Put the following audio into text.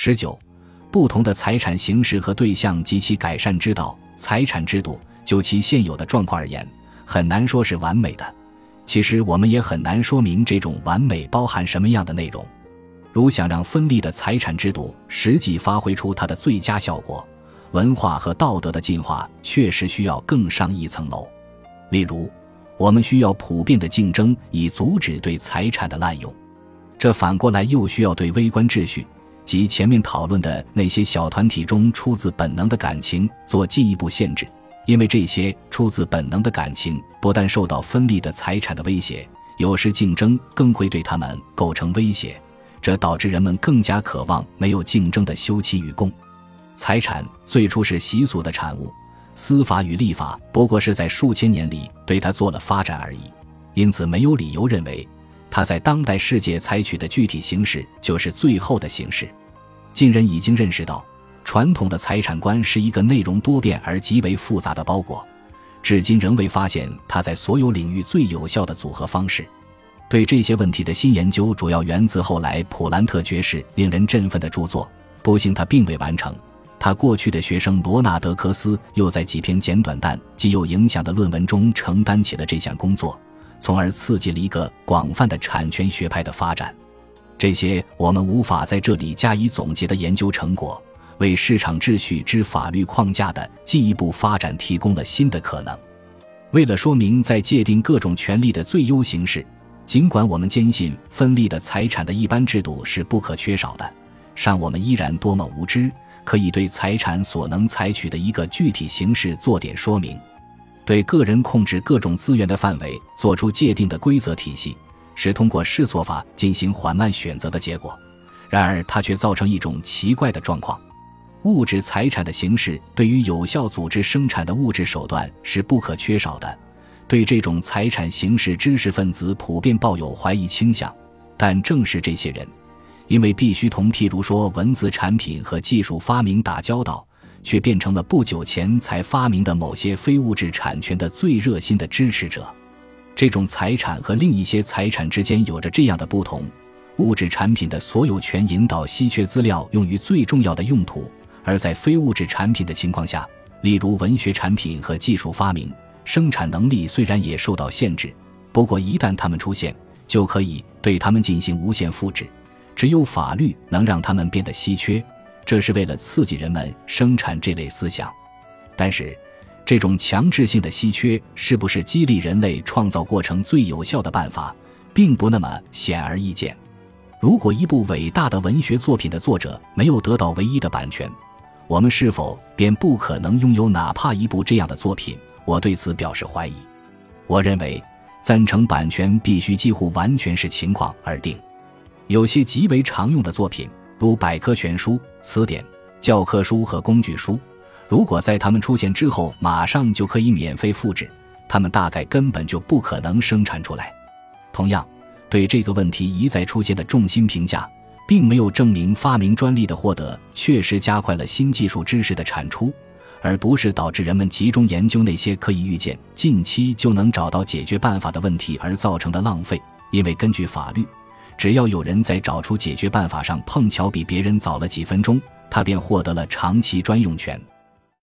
十九，不同的财产形式和对象及其改善之道。财产制度就其现有的状况而言，很难说是完美的。其实我们也很难说明这种完美包含什么样的内容。如想让分立的财产制度实际发挥出它的最佳效果，文化和道德的进化确实需要更上一层楼。例如，我们需要普遍的竞争，以阻止对财产的滥用。这反过来又需要对微观秩序。及前面讨论的那些小团体中出自本能的感情做进一步限制，因为这些出自本能的感情不但受到分立的财产的威胁，有时竞争更会对他们构成威胁，这导致人们更加渴望没有竞争的休戚与共。财产最初是习俗的产物，司法与立法不过是在数千年里对它做了发展而已，因此没有理由认为。它在当代世界采取的具体形式就是最后的形式。近人已经认识到，传统的财产观是一个内容多变而极为复杂的包裹，至今仍未发现它在所有领域最有效的组合方式。对这些问题的新研究主要源自后来普兰特爵士令人振奋的著作，不幸他并未完成。他过去的学生罗纳德·科斯又在几篇简短但极有影响的论文中承担起了这项工作。从而刺激了一个广泛的产权学派的发展。这些我们无法在这里加以总结的研究成果，为市场秩序之法律框架的进一步发展提供了新的可能。为了说明在界定各种权利的最优形式，尽管我们坚信分立的财产的一般制度是不可缺少的，但我们依然多么无知，可以对财产所能采取的一个具体形式做点说明。对个人控制各种资源的范围做出界定的规则体系，是通过试错法进行缓慢选择的结果。然而，它却造成一种奇怪的状况：物质财产的形式对于有效组织生产的物质手段是不可缺少的。对这种财产形式，知识分子普遍抱有怀疑倾向。但正是这些人，因为必须同譬如说文字产品和技术发明打交道。却变成了不久前才发明的某些非物质产权的最热心的支持者。这种财产和另一些财产之间有着这样的不同：物质产品的所有权引导稀缺资料用于最重要的用途，而在非物质产品的情况下，例如文学产品和技术发明，生产能力虽然也受到限制，不过一旦它们出现，就可以对它们进行无限复制。只有法律能让它们变得稀缺。这是为了刺激人们生产这类思想，但是，这种强制性的稀缺是不是激励人类创造过程最有效的办法，并不那么显而易见。如果一部伟大的文学作品的作者没有得到唯一的版权，我们是否便不可能拥有哪怕一部这样的作品？我对此表示怀疑。我认为，赞成版权必须几乎完全视情况而定。有些极为常用的作品。如百科全书、词典、教科书和工具书，如果在它们出现之后马上就可以免费复制，它们大概根本就不可能生产出来。同样，对这个问题一再出现的重心评价，并没有证明发明专利的获得确实加快了新技术知识的产出，而不是导致人们集中研究那些可以预见、近期就能找到解决办法的问题而造成的浪费。因为根据法律。只要有人在找出解决办法上碰巧比别人早了几分钟，他便获得了长期专用权。